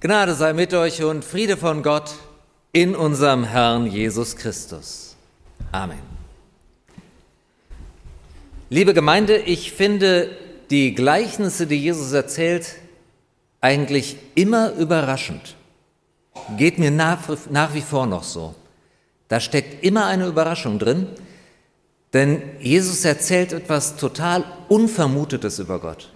Gnade sei mit euch und Friede von Gott in unserem Herrn Jesus Christus. Amen. Liebe Gemeinde, ich finde die Gleichnisse, die Jesus erzählt, eigentlich immer überraschend. Geht mir nach, nach wie vor noch so. Da steckt immer eine Überraschung drin, denn Jesus erzählt etwas total Unvermutetes über Gott.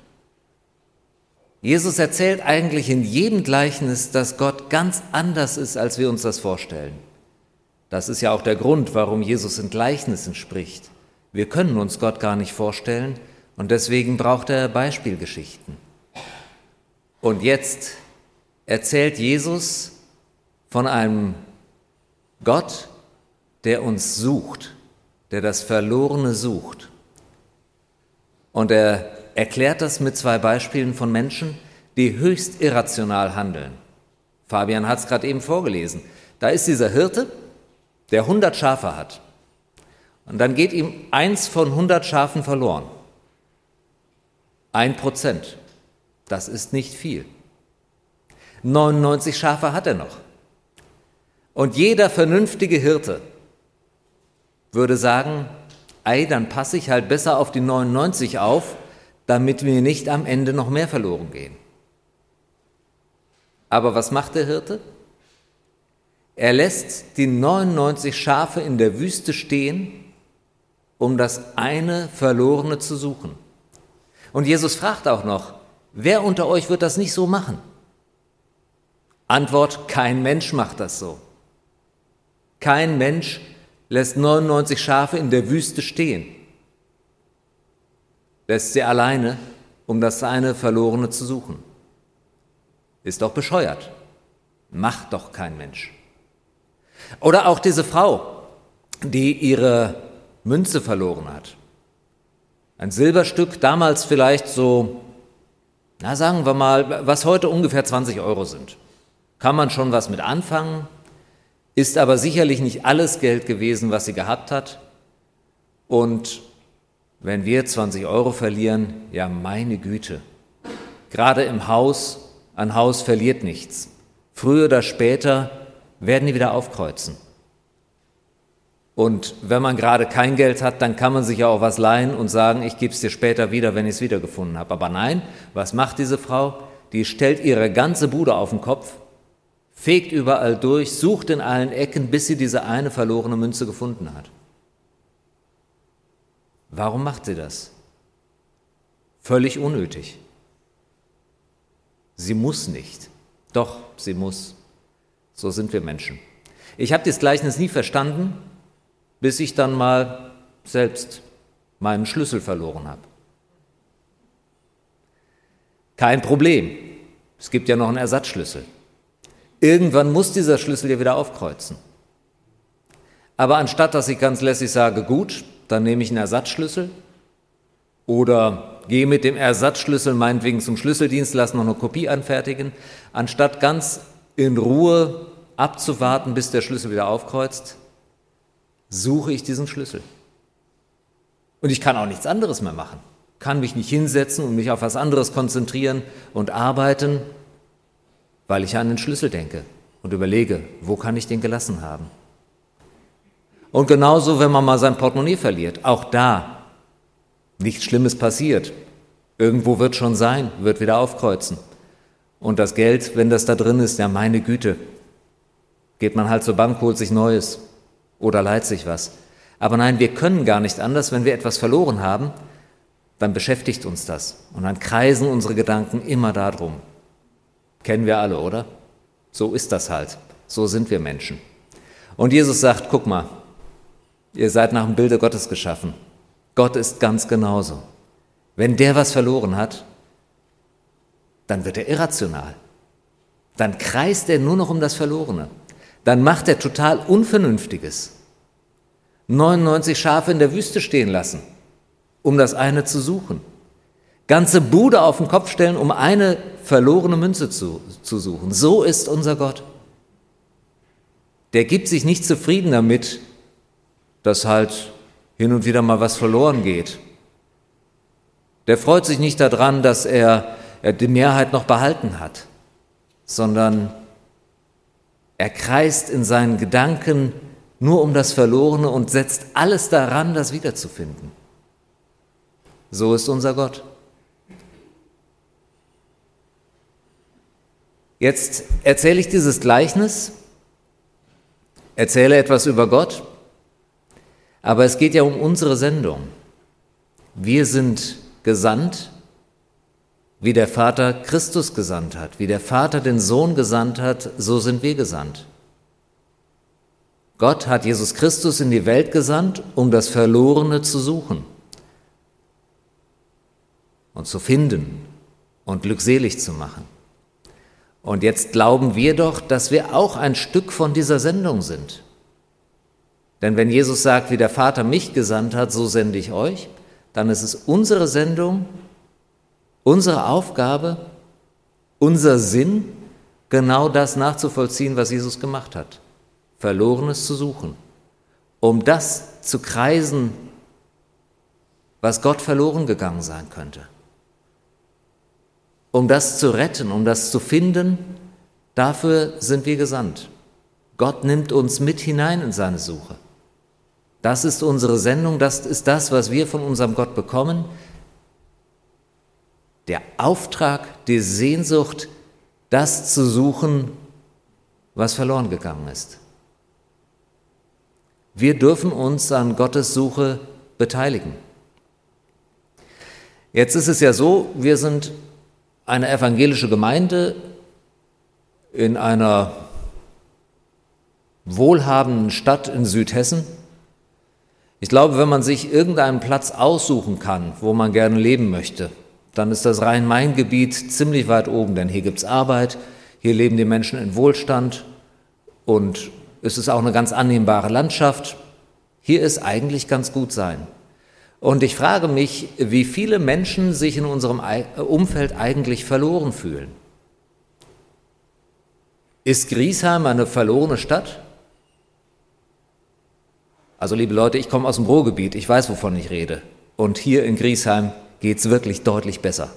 Jesus erzählt eigentlich in jedem Gleichnis, dass Gott ganz anders ist, als wir uns das vorstellen. Das ist ja auch der Grund, warum Jesus in Gleichnissen spricht. Wir können uns Gott gar nicht vorstellen und deswegen braucht er Beispielgeschichten. Und jetzt erzählt Jesus von einem Gott, der uns sucht, der das Verlorene sucht. Und er erklärt das mit zwei Beispielen von Menschen, die höchst irrational handeln. Fabian hat es gerade eben vorgelesen. Da ist dieser Hirte, der 100 Schafe hat. Und dann geht ihm eins von 100 Schafen verloren. Ein Prozent. Das ist nicht viel. 99 Schafe hat er noch. Und jeder vernünftige Hirte würde sagen, ei, dann passe ich halt besser auf die 99 auf damit mir nicht am Ende noch mehr verloren gehen. Aber was macht der Hirte? Er lässt die 99 Schafe in der Wüste stehen, um das eine Verlorene zu suchen. Und Jesus fragt auch noch, wer unter euch wird das nicht so machen? Antwort, kein Mensch macht das so. Kein Mensch lässt 99 Schafe in der Wüste stehen lässt sie alleine, um das eine Verlorene zu suchen. Ist doch bescheuert. Macht doch kein Mensch. Oder auch diese Frau, die ihre Münze verloren hat. Ein Silberstück, damals vielleicht so, na sagen wir mal, was heute ungefähr 20 Euro sind. Kann man schon was mit anfangen, ist aber sicherlich nicht alles Geld gewesen, was sie gehabt hat. Und wenn wir 20 Euro verlieren, ja meine Güte. Gerade im Haus, ein Haus verliert nichts. Früher oder später werden die wieder aufkreuzen. Und wenn man gerade kein Geld hat, dann kann man sich ja auch was leihen und sagen, ich gebe es dir später wieder, wenn ich es wiedergefunden habe. Aber nein, was macht diese Frau? Die stellt ihre ganze Bude auf den Kopf, fegt überall durch, sucht in allen Ecken, bis sie diese eine verlorene Münze gefunden hat. Warum macht sie das? Völlig unnötig. Sie muss nicht. Doch, sie muss. So sind wir Menschen. Ich habe das Gleichnis nie verstanden, bis ich dann mal selbst meinen Schlüssel verloren habe. Kein Problem. Es gibt ja noch einen Ersatzschlüssel. Irgendwann muss dieser Schlüssel ja wieder aufkreuzen. Aber anstatt dass ich ganz lässig sage, gut, dann nehme ich einen Ersatzschlüssel oder gehe mit dem Ersatzschlüssel meinetwegen zum Schlüsseldienst, lasse noch eine Kopie anfertigen, anstatt ganz in Ruhe abzuwarten, bis der Schlüssel wieder aufkreuzt, suche ich diesen Schlüssel. Und ich kann auch nichts anderes mehr machen, kann mich nicht hinsetzen und mich auf was anderes konzentrieren und arbeiten, weil ich an den Schlüssel denke und überlege, wo kann ich den gelassen haben. Und genauso, wenn man mal sein Portemonnaie verliert, auch da nichts Schlimmes passiert. Irgendwo wird schon sein, wird wieder aufkreuzen. Und das Geld, wenn das da drin ist, ja meine Güte, geht man halt zur Bank, holt sich Neues oder leiht sich was. Aber nein, wir können gar nicht anders, wenn wir etwas verloren haben, dann beschäftigt uns das. Und dann kreisen unsere Gedanken immer darum. Kennen wir alle, oder? So ist das halt. So sind wir Menschen. Und Jesus sagt, guck mal, Ihr seid nach dem Bilde Gottes geschaffen. Gott ist ganz genauso. Wenn der was verloren hat, dann wird er irrational. Dann kreist er nur noch um das Verlorene. Dann macht er total Unvernünftiges. 99 Schafe in der Wüste stehen lassen, um das eine zu suchen. Ganze Bude auf den Kopf stellen, um eine verlorene Münze zu, zu suchen. So ist unser Gott. Der gibt sich nicht zufrieden damit, dass halt hin und wieder mal was verloren geht. Der freut sich nicht daran, dass er, die Mehrheit noch behalten hat. sondern er kreist in seinen Gedanken nur um das Verlorene und setzt alles daran, das wiederzufinden. So ist unser Gott. Jetzt erzähle ich dieses Gleichnis, erzähle etwas über Gott, aber es geht ja um unsere Sendung. Wir sind gesandt, wie der Vater Christus gesandt hat, wie der Vater den Sohn gesandt hat, so sind wir gesandt. Gott hat Jesus Christus in die Welt gesandt, um das Verlorene zu suchen und zu finden und glückselig zu machen. Und jetzt glauben wir doch, dass wir auch ein Stück von dieser Sendung sind. Denn wenn Jesus sagt, wie der Vater mich gesandt hat, so sende ich euch, dann ist es unsere Sendung, unsere Aufgabe, unser Sinn, genau das nachzuvollziehen, was Jesus gemacht hat. Verlorenes zu suchen, um das zu kreisen, was Gott verloren gegangen sein könnte. Um das zu retten, um das zu finden, dafür sind wir gesandt. Gott nimmt uns mit hinein in seine Suche. Das ist unsere Sendung, das ist das, was wir von unserem Gott bekommen. Der Auftrag, die Sehnsucht, das zu suchen, was verloren gegangen ist. Wir dürfen uns an Gottes Suche beteiligen. Jetzt ist es ja so, wir sind eine evangelische Gemeinde in einer wohlhabenden Stadt in Südhessen. Ich glaube, wenn man sich irgendeinen Platz aussuchen kann, wo man gerne leben möchte, dann ist das Rhein-Main-Gebiet ziemlich weit oben, denn hier gibt es Arbeit, hier leben die Menschen in Wohlstand und es ist auch eine ganz annehmbare Landschaft. Hier ist eigentlich ganz gut sein. Und ich frage mich, wie viele Menschen sich in unserem Umfeld eigentlich verloren fühlen. Ist Griesheim eine verlorene Stadt? Also liebe Leute, ich komme aus dem Ruhrgebiet, ich weiß, wovon ich rede. Und hier in Griesheim geht es wirklich deutlich besser.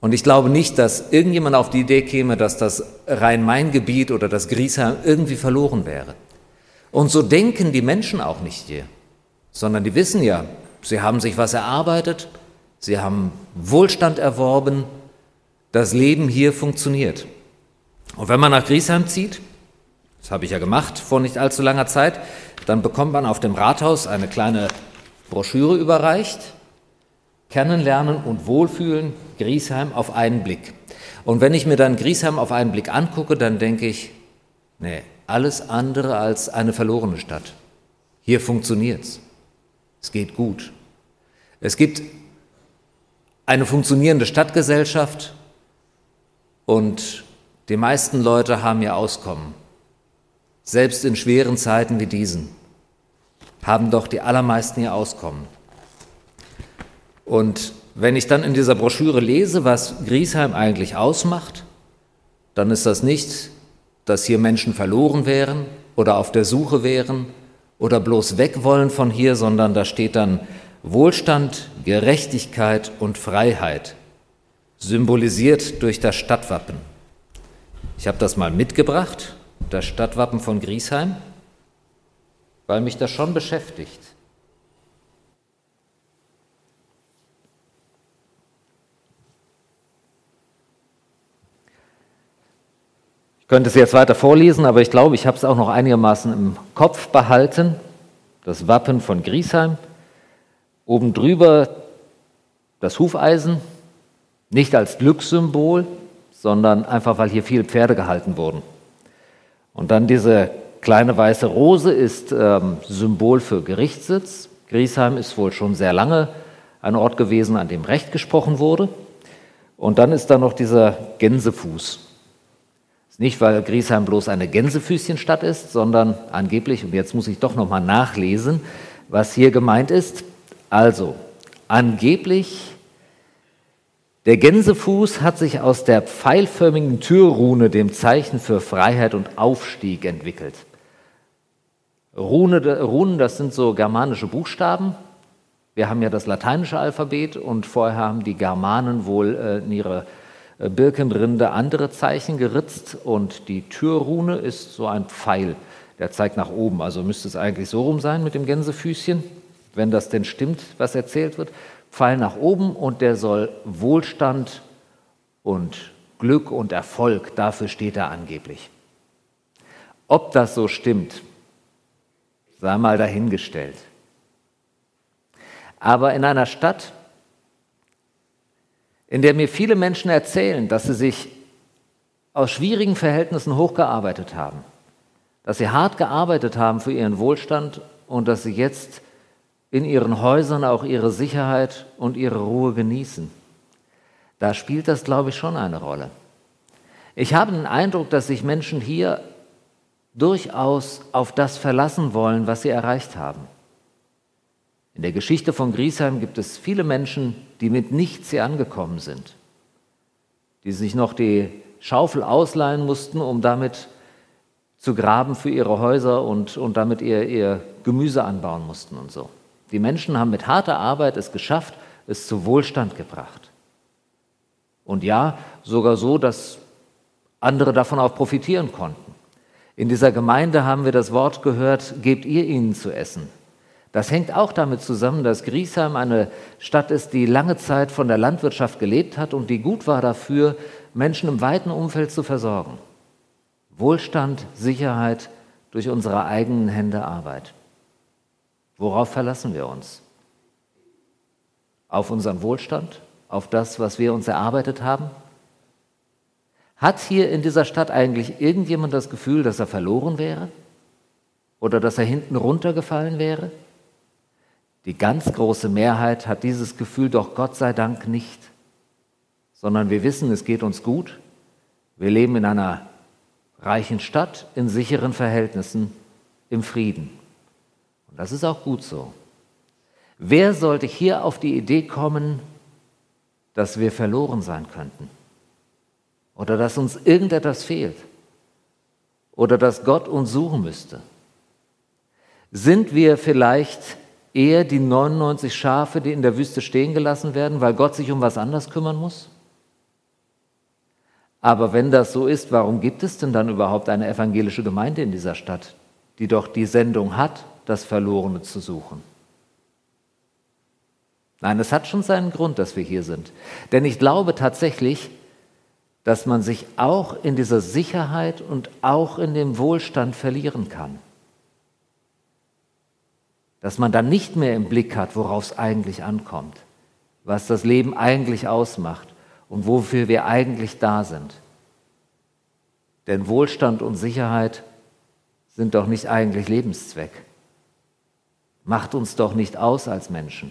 Und ich glaube nicht, dass irgendjemand auf die Idee käme, dass das Rhein-Main-Gebiet oder das Griesheim irgendwie verloren wäre. Und so denken die Menschen auch nicht hier sondern die wissen ja, sie haben sich was erarbeitet, sie haben Wohlstand erworben, das Leben hier funktioniert. Und wenn man nach Griesheim zieht, das habe ich ja gemacht vor nicht allzu langer Zeit, dann bekommt man auf dem Rathaus eine kleine Broschüre überreicht, Kennenlernen und Wohlfühlen Griesheim auf einen Blick. Und wenn ich mir dann Griesheim auf einen Blick angucke, dann denke ich, nee, alles andere als eine verlorene Stadt. Hier funktioniert's. Es geht gut. Es gibt eine funktionierende Stadtgesellschaft und die meisten Leute haben ihr Auskommen. Selbst in schweren Zeiten wie diesen haben doch die allermeisten ihr Auskommen. Und wenn ich dann in dieser Broschüre lese, was Griesheim eigentlich ausmacht, dann ist das nicht, dass hier Menschen verloren wären oder auf der Suche wären oder bloß weg wollen von hier, sondern da steht dann Wohlstand, Gerechtigkeit und Freiheit, symbolisiert durch das Stadtwappen. Ich habe das mal mitgebracht, das Stadtwappen von Griesheim, weil mich das schon beschäftigt. Ich könnte es jetzt weiter vorlesen, aber ich glaube, ich habe es auch noch einigermaßen im Kopf behalten. Das Wappen von Griesheim. Oben drüber das Hufeisen, nicht als Glückssymbol, sondern einfach, weil hier viele Pferde gehalten wurden. Und dann diese kleine weiße Rose ist ähm, Symbol für Gerichtssitz. Griesheim ist wohl schon sehr lange ein Ort gewesen, an dem Recht gesprochen wurde. Und dann ist da noch dieser Gänsefuß. Nicht, weil Griesheim bloß eine Gänsefüßchenstadt ist, sondern angeblich, und jetzt muss ich doch nochmal nachlesen, was hier gemeint ist. Also, angeblich, der Gänsefuß hat sich aus der pfeilförmigen Türrune, dem Zeichen für Freiheit und Aufstieg, entwickelt. Rune, Runen, das sind so germanische Buchstaben. Wir haben ja das lateinische Alphabet und vorher haben die Germanen wohl äh, in ihre äh, Birkenrinde andere Zeichen geritzt und die Türrune ist so ein Pfeil, der zeigt nach oben. Also müsste es eigentlich so rum sein mit dem Gänsefüßchen, wenn das denn stimmt, was erzählt wird. Pfeil nach oben und der soll Wohlstand und Glück und Erfolg, dafür steht er angeblich. Ob das so stimmt, sei mal dahingestellt. Aber in einer Stadt, in der mir viele Menschen erzählen, dass sie sich aus schwierigen Verhältnissen hochgearbeitet haben, dass sie hart gearbeitet haben für ihren Wohlstand und dass sie jetzt in ihren Häusern auch ihre Sicherheit und ihre Ruhe genießen. Da spielt das, glaube ich, schon eine Rolle. Ich habe den Eindruck, dass sich Menschen hier durchaus auf das verlassen wollen, was sie erreicht haben. In der Geschichte von Griesheim gibt es viele Menschen, die mit nichts hier angekommen sind, die sich noch die Schaufel ausleihen mussten, um damit zu graben für ihre Häuser und, und damit ihr, ihr Gemüse anbauen mussten und so. Die Menschen haben mit harter Arbeit es geschafft, es zu Wohlstand gebracht. Und ja, sogar so, dass andere davon auch profitieren konnten. In dieser Gemeinde haben wir das Wort gehört, gebt ihr ihnen zu essen. Das hängt auch damit zusammen, dass Griesheim eine Stadt ist, die lange Zeit von der Landwirtschaft gelebt hat und die gut war dafür, Menschen im weiten Umfeld zu versorgen. Wohlstand, Sicherheit durch unsere eigenen Hände Arbeit. Worauf verlassen wir uns? Auf unseren Wohlstand? Auf das, was wir uns erarbeitet haben? Hat hier in dieser Stadt eigentlich irgendjemand das Gefühl, dass er verloren wäre? Oder dass er hinten runtergefallen wäre? Die ganz große Mehrheit hat dieses Gefühl doch Gott sei Dank nicht, sondern wir wissen, es geht uns gut. Wir leben in einer reichen Stadt, in sicheren Verhältnissen, im Frieden. Und das ist auch gut so. Wer sollte hier auf die Idee kommen, dass wir verloren sein könnten? oder dass uns irgendetwas fehlt oder dass Gott uns suchen müsste? Sind wir vielleicht eher die 99 Schafe, die in der Wüste stehen gelassen werden, weil Gott sich um was anderes kümmern muss? Aber wenn das so ist, warum gibt es denn dann überhaupt eine evangelische Gemeinde in dieser Stadt, die doch die Sendung hat, das Verlorene zu suchen? Nein, es hat schon seinen Grund, dass wir hier sind. Denn ich glaube tatsächlich, dass man sich auch in dieser Sicherheit und auch in dem Wohlstand verlieren kann. Dass man dann nicht mehr im Blick hat, worauf es eigentlich ankommt, was das Leben eigentlich ausmacht und wofür wir eigentlich da sind. Denn Wohlstand und Sicherheit sind doch nicht eigentlich Lebenszweck. Macht uns doch nicht aus als Menschen,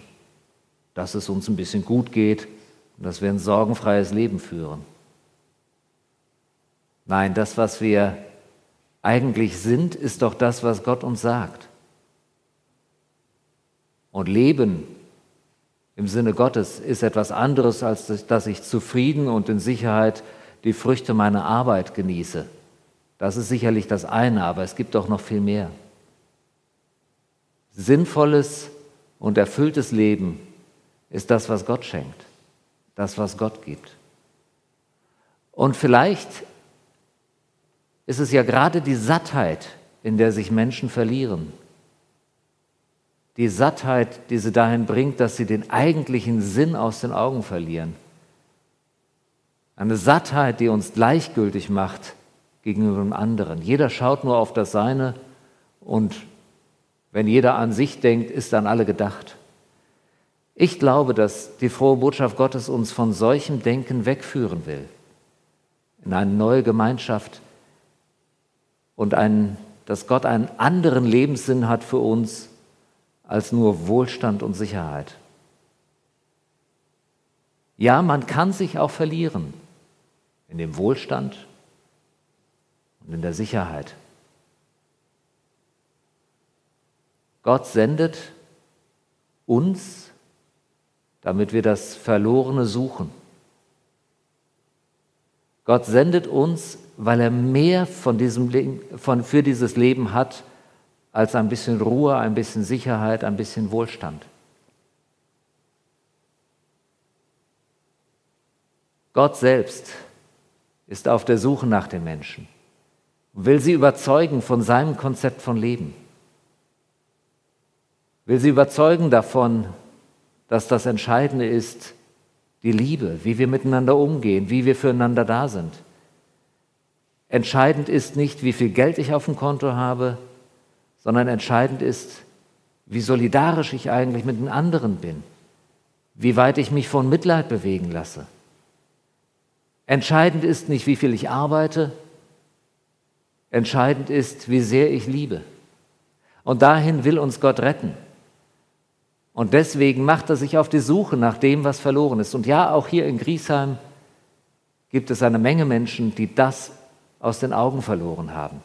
dass es uns ein bisschen gut geht und dass wir ein sorgenfreies Leben führen. Nein, das, was wir eigentlich sind, ist doch das, was Gott uns sagt. Und Leben im Sinne Gottes ist etwas anderes, als dass ich zufrieden und in Sicherheit die Früchte meiner Arbeit genieße. Das ist sicherlich das eine, aber es gibt doch noch viel mehr. Sinnvolles und erfülltes Leben ist das, was Gott schenkt, das, was Gott gibt. Und vielleicht ist es ja gerade die Sattheit, in der sich Menschen verlieren. Die Sattheit, die sie dahin bringt, dass sie den eigentlichen Sinn aus den Augen verlieren. Eine Sattheit, die uns gleichgültig macht gegenüber dem anderen. Jeder schaut nur auf das Seine und wenn jeder an sich denkt, ist an alle gedacht. Ich glaube, dass die frohe Botschaft Gottes uns von solchem Denken wegführen will. In eine neue Gemeinschaft, und ein, dass Gott einen anderen Lebenssinn hat für uns als nur Wohlstand und Sicherheit. Ja, man kann sich auch verlieren in dem Wohlstand und in der Sicherheit. Gott sendet uns, damit wir das Verlorene suchen. Gott sendet uns, weil er mehr von diesem Leben, von, für dieses Leben hat, als ein bisschen Ruhe, ein bisschen Sicherheit, ein bisschen Wohlstand. Gott selbst ist auf der Suche nach den Menschen will sie überzeugen von seinem Konzept von Leben. Will sie überzeugen davon, dass das Entscheidende ist, die Liebe, wie wir miteinander umgehen, wie wir füreinander da sind. Entscheidend ist nicht, wie viel Geld ich auf dem Konto habe, sondern entscheidend ist, wie solidarisch ich eigentlich mit den anderen bin, wie weit ich mich von Mitleid bewegen lasse. Entscheidend ist nicht, wie viel ich arbeite, entscheidend ist, wie sehr ich liebe. Und dahin will uns Gott retten. Und deswegen macht er sich auf die Suche nach dem, was verloren ist. Und ja, auch hier in Griesheim gibt es eine Menge Menschen, die das aus den Augen verloren haben,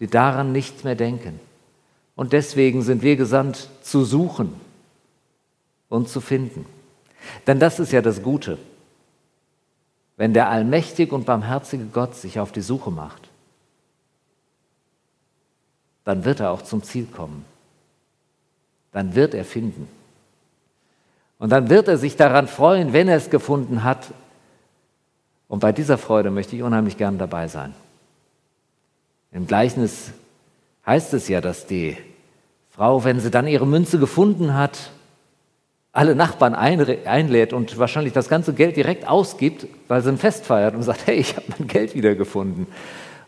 die daran nicht mehr denken. Und deswegen sind wir gesandt zu suchen und zu finden. Denn das ist ja das Gute. Wenn der allmächtige und barmherzige Gott sich auf die Suche macht, dann wird er auch zum Ziel kommen. Dann wird er finden. Und dann wird er sich daran freuen, wenn er es gefunden hat. Und bei dieser Freude möchte ich unheimlich gern dabei sein. Im Gleichnis heißt es ja, dass die Frau, wenn sie dann ihre Münze gefunden hat, alle Nachbarn einlädt und wahrscheinlich das ganze Geld direkt ausgibt, weil sie ein Fest feiert und sagt, hey, ich habe mein Geld wiedergefunden.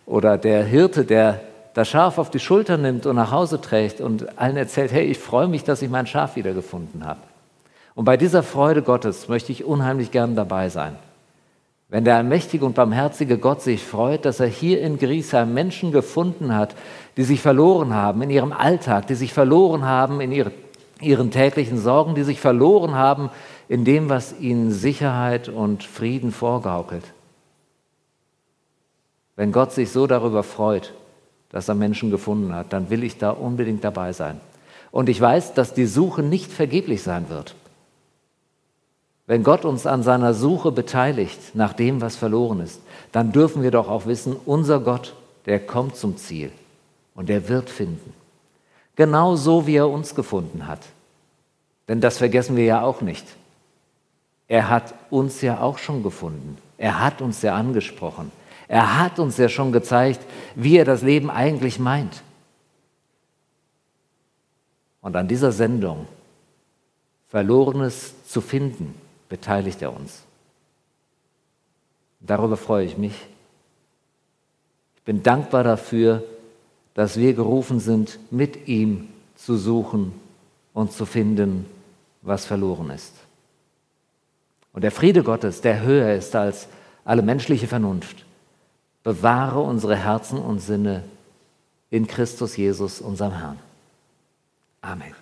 Oder der Hirte, der das Schaf auf die Schulter nimmt und nach Hause trägt und allen erzählt, hey, ich freue mich, dass ich mein Schaf wiedergefunden habe. Und bei dieser Freude Gottes möchte ich unheimlich gern dabei sein. Wenn der allmächtige und barmherzige Gott sich freut, dass er hier in Griesheim Menschen gefunden hat, die sich verloren haben in ihrem Alltag, die sich verloren haben in ihre, ihren täglichen Sorgen, die sich verloren haben in dem, was ihnen Sicherheit und Frieden vorgaukelt. Wenn Gott sich so darüber freut, dass er Menschen gefunden hat, dann will ich da unbedingt dabei sein. Und ich weiß, dass die Suche nicht vergeblich sein wird. Wenn Gott uns an seiner Suche beteiligt nach dem, was verloren ist, dann dürfen wir doch auch wissen, unser Gott, der kommt zum Ziel und er wird finden. Genau so, wie er uns gefunden hat. Denn das vergessen wir ja auch nicht. Er hat uns ja auch schon gefunden. Er hat uns ja angesprochen. Er hat uns ja schon gezeigt, wie er das Leben eigentlich meint. Und an dieser Sendung, Verlorenes zu finden, beteiligt er uns. Darüber freue ich mich. Ich bin dankbar dafür, dass wir gerufen sind, mit ihm zu suchen und zu finden, was verloren ist. Und der Friede Gottes, der höher ist als alle menschliche Vernunft, bewahre unsere Herzen und Sinne in Christus Jesus, unserem Herrn. Amen.